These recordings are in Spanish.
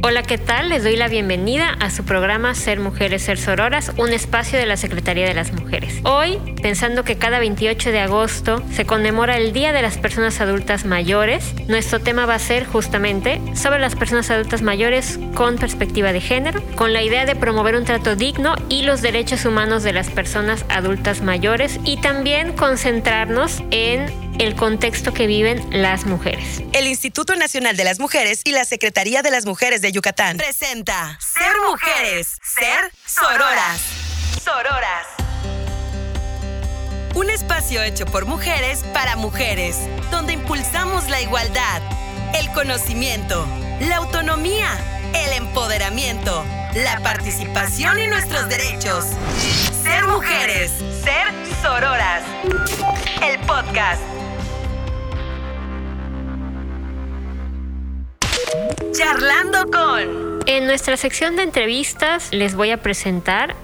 Hola, ¿qué tal? Les doy la bienvenida a su programa Ser Mujeres, Ser Sororas, un espacio de la Secretaría de las Mujeres. Hoy, pensando que cada 28 de agosto se conmemora el Día de las Personas Adultas Mayores, nuestro tema va a ser justamente sobre las personas adultas mayores con perspectiva de género, con la idea de promover un trato digno y los derechos humanos de las personas adultas mayores y también concentrarnos en el contexto que viven las mujeres. El Instituto Nacional de las Mujeres y la Secretaría de las Mujeres de Yucatán presenta Ser Mujeres, Ser Sororas. Sororas. Un espacio hecho por mujeres para mujeres, donde impulsamos la igualdad, el conocimiento, la autonomía, el empoderamiento, la participación y nuestros derechos. Ser mujeres, ser sororas. El podcast. Charlando con... En nuestra sección de entrevistas les voy a presentar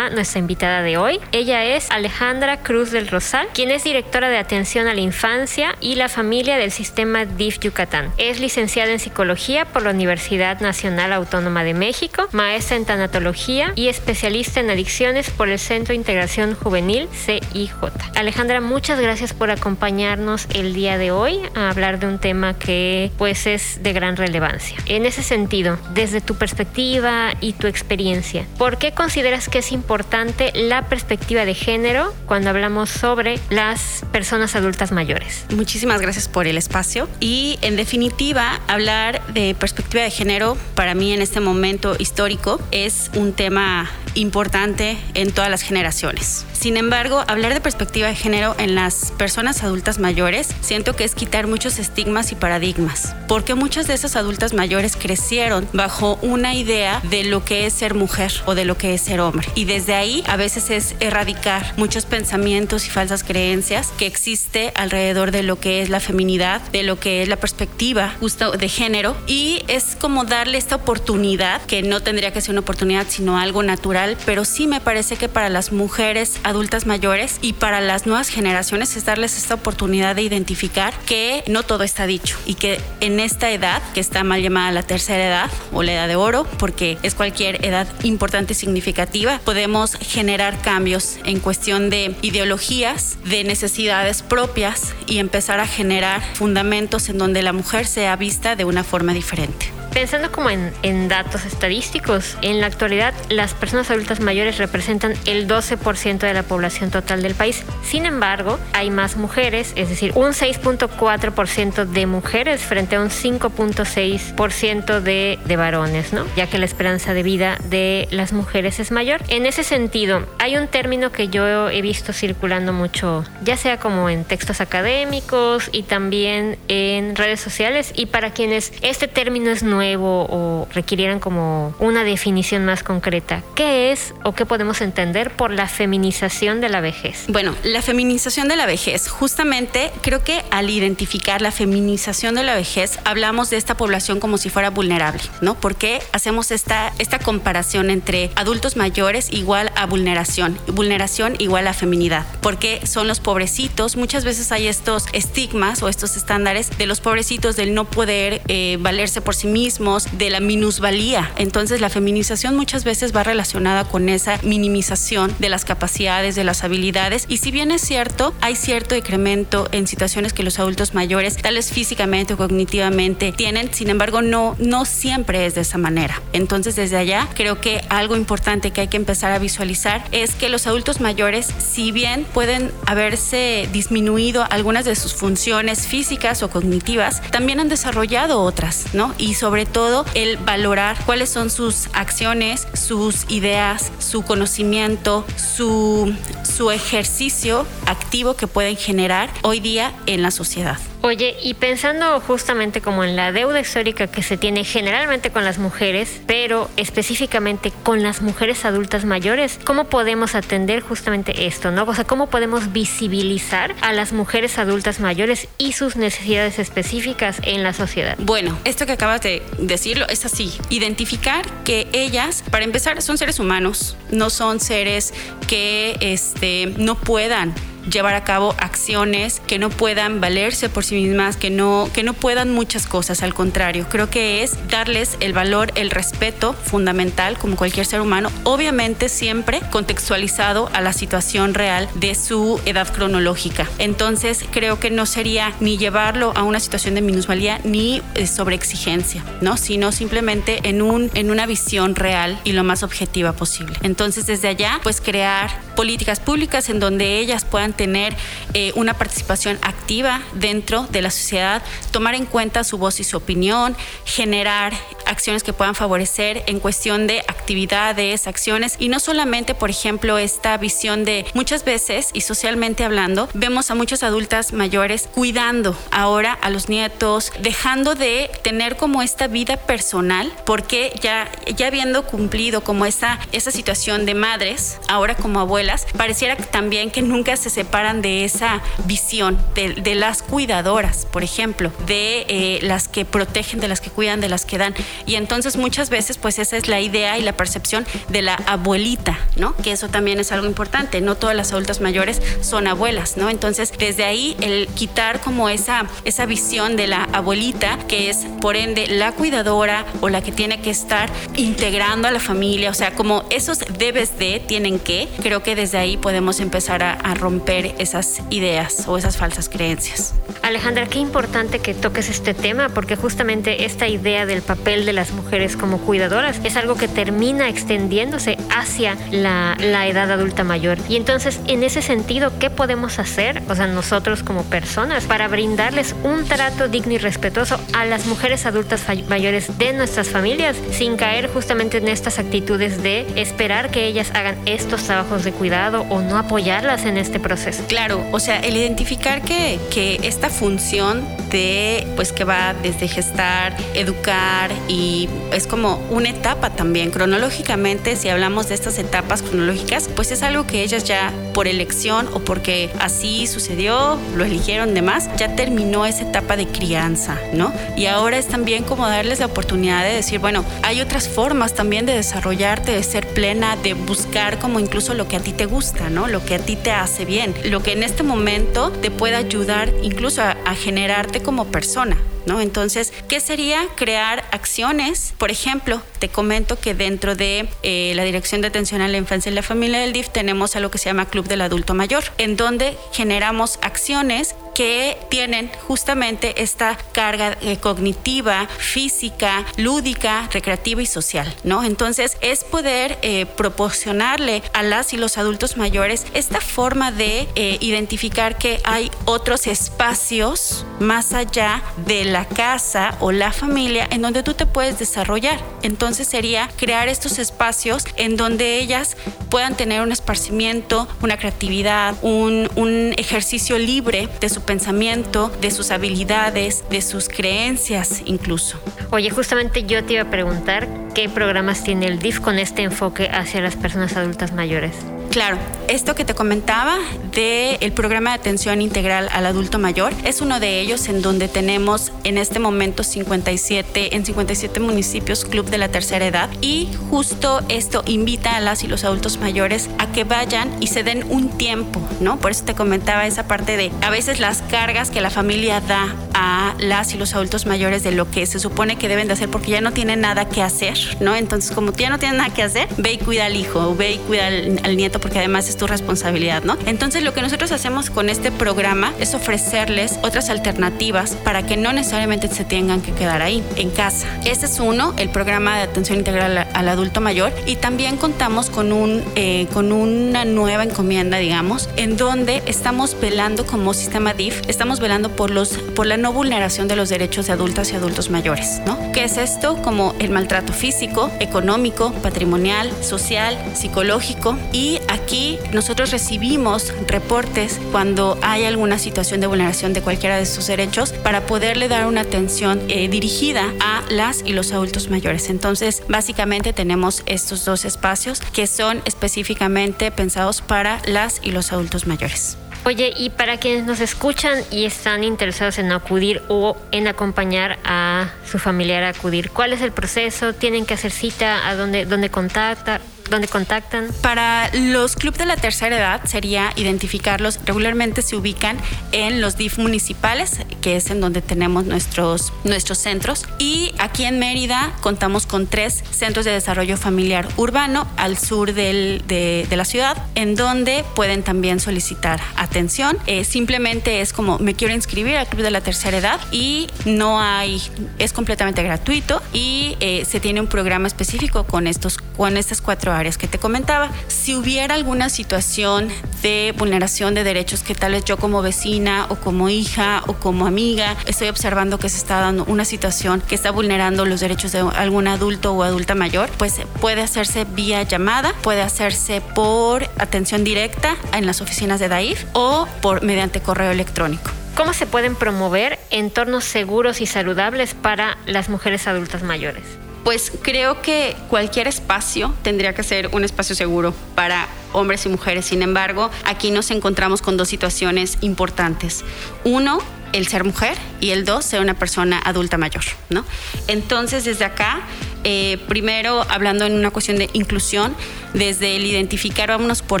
nuestra invitada de hoy. Ella es Alejandra Cruz del Rosal, quien es directora de atención a la infancia y la familia del sistema DIF Yucatán. Es licenciada en psicología por la Universidad Nacional Autónoma de México, maestra en tanatología y especialista en adicciones por el Centro de Integración Juvenil CIJ. Alejandra, muchas gracias por acompañarnos el día de hoy a hablar de un tema que pues es de gran relevancia. En ese sentido, desde tu perspectiva y tu experiencia. ¿Por qué consideras que es importante la perspectiva de género cuando hablamos sobre las personas adultas mayores? Muchísimas gracias por el espacio y en definitiva hablar de perspectiva de género para mí en este momento histórico es un tema importante en todas las generaciones. Sin embargo, hablar de perspectiva de género en las personas adultas mayores siento que es quitar muchos estigmas y paradigmas, porque muchas de esas adultas mayores crecieron bajo una idea de lo que es ser mujer o de lo que es ser hombre. Y desde ahí a veces es erradicar muchos pensamientos y falsas creencias que existe alrededor de lo que es la feminidad, de lo que es la perspectiva justo de género y es como darle esta oportunidad que no tendría que ser una oportunidad sino algo natural, pero sí me parece que para las mujeres adultas mayores y para las nuevas generaciones es darles esta oportunidad de identificar que no todo está dicho y que en esta edad, que está mal llamada la tercera edad o la edad de oro, porque es cualquier edad importante y significativa, podemos generar cambios en cuestión de ideologías, de necesidades propias y empezar a generar fundamentos en donde la mujer sea vista de una forma diferente. Pensando como en, en, datos estadísticos, en la actualidad las personas adultas mayores representan el 12% de la población total del país. Sin embargo, hay más mujeres, es decir, un 6.4% de mujeres frente a un 5.6% de, de varones, ¿no? Ya que la esperanza de vida de las mujeres es mayor. En ese sentido, hay un término que yo he visto circulando mucho, ya sea como en textos académicos y también en redes sociales, y para quienes este término es nuevo, o requirieran como una definición más concreta, ¿qué es o qué podemos entender por la feminización de la vejez? Bueno, la feminización de la vejez, justamente creo que al identificar la feminización de la vejez, hablamos de esta población como si fuera vulnerable, ¿no? Porque hacemos esta, esta comparación entre adultos mayores igual a vulneración, vulneración igual a feminidad, porque son los pobrecitos, muchas veces hay estos estigmas o estos estándares de los pobrecitos del no poder eh, valerse por sí mismos, de la minusvalía. Entonces la feminización muchas veces va relacionada con esa minimización de las capacidades, de las habilidades. Y si bien es cierto, hay cierto incremento en situaciones que los adultos mayores, tales físicamente o cognitivamente, tienen, sin embargo, no, no siempre es de esa manera. Entonces desde allá creo que algo importante que hay que empezar a visualizar es que los adultos mayores, si bien pueden haberse disminuido algunas de sus funciones físicas o cognitivas, también han desarrollado otras, ¿no? Y sobre todo el valorar cuáles son sus acciones, sus ideas, su conocimiento, su, su ejercicio activo que pueden generar hoy día en la sociedad. Oye, y pensando justamente como en la deuda histórica que se tiene generalmente con las mujeres, pero específicamente con las mujeres adultas mayores, ¿cómo podemos atender justamente esto, no? O sea, ¿cómo podemos visibilizar a las mujeres adultas mayores y sus necesidades específicas en la sociedad? Bueno, esto que acabas de decirlo es así, identificar que ellas, para empezar, son seres humanos, no son seres que este, no puedan llevar a cabo acciones que no puedan valerse por sí mismas, que no, que no puedan muchas cosas, al contrario, creo que es darles el valor, el respeto fundamental como cualquier ser humano, obviamente siempre contextualizado a la situación real de su edad cronológica. Entonces creo que no sería ni llevarlo a una situación de minusvalía ni eh, sobreexigencia, ¿no? Sino simplemente en, un, en una visión real y lo más objetiva posible. Entonces desde allá, pues crear políticas públicas en donde ellas puedan tener eh, una participación activa dentro de la sociedad, tomar en cuenta su voz y su opinión, generar acciones que puedan favorecer en cuestión de actividades, acciones y no solamente, por ejemplo, esta visión de muchas veces y socialmente hablando, vemos a muchas adultas mayores cuidando ahora a los nietos, dejando de tener como esta vida personal, porque ya, ya habiendo cumplido como esa, esa situación de madres, ahora como abuelas, pareciera también que nunca se separan de esa visión de, de las cuidadoras, por ejemplo, de eh, las que protegen, de las que cuidan, de las que dan. Y entonces muchas veces pues esa es la idea y la percepción de la abuelita, ¿no? Que eso también es algo importante, no todas las adultas mayores son abuelas, ¿no? Entonces desde ahí el quitar como esa, esa visión de la abuelita, que es por ende la cuidadora o la que tiene que estar integrando a la familia, o sea, como esos debes de, tienen que, creo que desde ahí podemos empezar a, a romper esas ideas o esas falsas creencias. Alejandra, qué importante que toques este tema porque justamente esta idea del papel de las mujeres como cuidadoras es algo que termina extendiéndose hacia la, la, edad adulta mayor. Y entonces, en ese sentido, ¿qué podemos hacer, o sea, nosotros como personas, para brindarles un trato digno y respetuoso a las mujeres adultas mayores de nuestras familias sin caer justamente en estas actitudes de esperar que ellas hagan estos trabajos de cuidado o no apoyarlas en este proceso? Claro, o sea, el identificar que, que esta función de, pues que va desde gestar, educar y es como una etapa también. Cronológicamente, si hablamos de estas etapas cronológicas, pues es algo que ellas ya por elección o porque así sucedió, lo eligieron demás, ya terminó esa etapa de crianza, ¿no? Y ahora es también como darles la oportunidad de decir, bueno, hay otras formas también de desarrollarte, de ser plena, de buscar como incluso lo que a ti te gusta, ¿no? Lo que a ti te hace bien, lo que en este momento te puede ayudar incluso a, a generarte como persona, ¿no? Entonces, ¿qué sería crear acciones? Por ejemplo, te comento que dentro de eh, la Dirección de Atención a la Infancia y la Familia del DIF tenemos algo que se llama Del Adulto Mayor, en donde generamos acciones que tienen justamente esta carga eh, cognitiva, física, lúdica, recreativa y social, ¿no? Entonces es poder eh, proporcionarle a las y los adultos mayores esta forma de eh, identificar que hay otros espacios más allá de la casa o la familia en donde tú te puedes desarrollar. Entonces sería crear estos espacios en donde ellas puedan tener un esparcimiento, una creatividad, un, un ejercicio libre de su pensamiento, de sus habilidades, de sus creencias incluso. Oye, justamente yo te iba a preguntar qué programas tiene el DIF con este enfoque hacia las personas adultas mayores. Claro, esto que te comentaba del el programa de atención integral al adulto mayor es uno de ellos en donde tenemos en este momento 57 en 57 municipios club de la tercera edad y justo esto invita a las y los adultos mayores a que vayan y se den un tiempo, ¿no? Por eso te comentaba esa parte de a veces las cargas que la familia da a las y los adultos mayores de lo que se supone que deben de hacer porque ya no tienen nada que hacer, ¿no? Entonces, como ya no tienen nada que hacer, ve y cuida al hijo, ve y cuida al, al nieto porque además es tu responsabilidad, ¿no? Entonces lo que nosotros hacemos con este programa es ofrecerles otras alternativas para que no necesariamente se tengan que quedar ahí, en casa. Este es uno, el programa de atención integral al adulto mayor y también contamos con, un, eh, con una nueva encomienda, digamos, en donde estamos velando como sistema DIF, estamos velando por, los, por la no vulneración de los derechos de adultas y adultos mayores, ¿no? ¿Qué es esto? Como el maltrato físico, económico, patrimonial, social, psicológico y aquí nosotros recibimos reportes cuando hay alguna situación de vulneración de cualquiera de estos derechos para poderle dar una atención eh, dirigida a las y los adultos mayores. Entonces, básicamente tenemos estos dos espacios que son específicamente pensados para las y los adultos mayores. Oye, y para quienes nos escuchan y están interesados en acudir o en acompañar a su familiar a acudir, ¿cuál es el proceso? ¿Tienen que hacer cita? ¿A dónde, dónde contactar? ¿Dónde contactan? Para los clubes de la tercera edad sería identificarlos. Regularmente se ubican en los DIF municipales, que es en donde tenemos nuestros, nuestros centros. Y aquí en Mérida contamos con tres centros de desarrollo familiar urbano al sur del, de, de, la ciudad, en donde pueden también solicitar atención. Eh, simplemente es como me quiero inscribir al club de la tercera edad y no hay, es completamente gratuito y eh, se tiene un programa específico con, estos, con estas cuatro áreas que te comentaba. Si hubiera alguna situación de vulneración de derechos que tal vez yo como vecina o como hija o como amiga estoy observando que se está dando una situación que está vulnerando los derechos de algún adulto o adulta mayor, pues puede hacerse vía llamada, puede hacerse por atención directa en las oficinas de DAIF o por mediante correo electrónico. ¿Cómo se pueden promover entornos seguros y saludables para las mujeres adultas mayores? Pues creo que cualquier espacio tendría que ser un espacio seguro para hombres y mujeres. Sin embargo, aquí nos encontramos con dos situaciones importantes. Uno, el ser mujer y el dos, ser una persona adulta mayor, ¿no? Entonces, desde acá, eh, primero hablando en una cuestión de inclusión, desde el identificar, vámonos por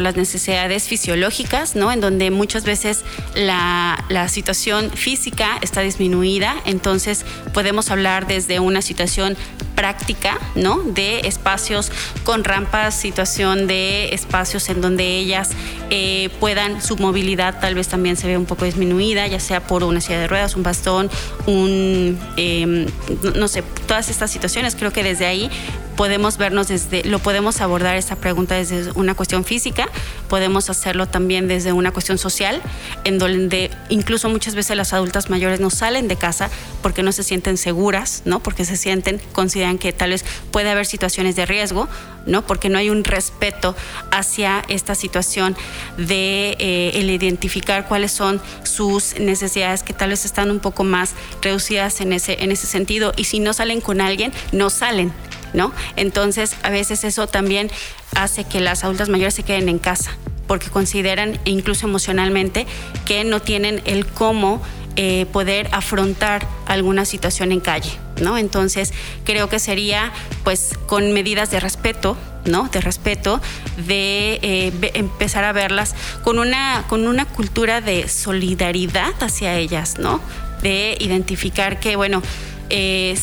las necesidades fisiológicas, ¿no? En donde muchas veces la, la situación física está disminuida, entonces podemos hablar desde una situación práctica, ¿no? De espacios con rampas, situación de espacios en donde ellas eh, puedan, su movilidad tal vez también se ve un poco disminuida, ya sea por una silla de ruedas, un bastón, un, eh, no sé, todas estas situaciones, creo que desde ahí podemos vernos desde, lo podemos abordar esta pregunta desde una cuestión física, podemos hacerlo también desde una cuestión social, en donde incluso muchas veces las adultas mayores no salen de casa porque no se sienten seguras, ¿no? Porque se sienten, consideran que tal vez puede haber situaciones de riesgo, ¿no? Porque no hay un respeto hacia esta situación de eh, el identificar cuáles son sus necesidades que tal vez están un poco más reducidas en ese, en ese sentido y si no salen con alguien, no salen. ¿No? Entonces, a veces eso también hace que las adultas mayores se queden en casa, porque consideran, incluso emocionalmente, que no tienen el cómo eh, poder afrontar alguna situación en calle, ¿no? Entonces, creo que sería, pues, con medidas de respeto, ¿no? De respeto, de eh, empezar a verlas con una, con una cultura de solidaridad hacia ellas, ¿no? De identificar que, bueno, eh,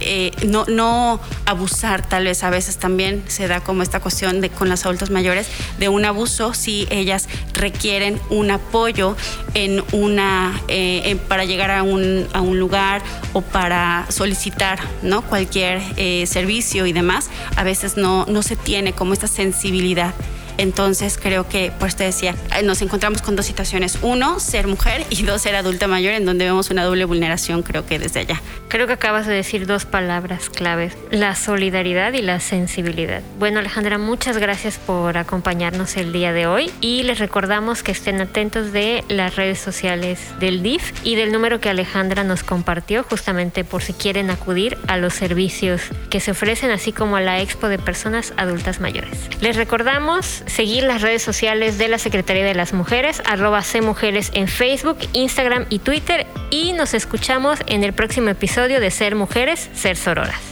eh, no, no abusar, tal vez a veces también se da como esta cuestión de con las adultas mayores de un abuso si ellas requieren un apoyo en una eh, para llegar a un, a un, lugar o para solicitar ¿no? cualquier eh, servicio y demás, a veces no, no se tiene como esta sensibilidad. Entonces creo que, pues te decía, eh, nos encontramos con dos situaciones. Uno, ser mujer y dos, ser adulta mayor, en donde vemos una doble vulneración, creo que desde allá. Creo que acabas de decir dos palabras claves, la solidaridad y la sensibilidad. Bueno, Alejandra, muchas gracias por acompañarnos el día de hoy y les recordamos que estén atentos de las redes sociales del DIF y del número que Alejandra nos compartió justamente por si quieren acudir a los servicios que se ofrecen, así como a la Expo de Personas Adultas Mayores. Les recordamos seguir las redes sociales de la Secretaría de las Mujeres, arroba Mujeres en Facebook, Instagram y Twitter. Y nos escuchamos en el próximo episodio de Ser Mujeres, Ser Sororas.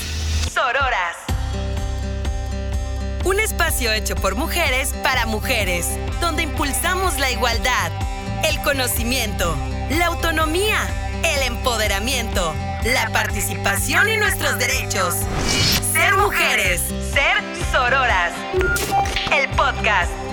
Un espacio hecho por mujeres para mujeres, donde impulsamos la igualdad, el conocimiento, la autonomía, el empoderamiento, la participación y nuestros derechos. Ser mujeres, ser sororas. El podcast.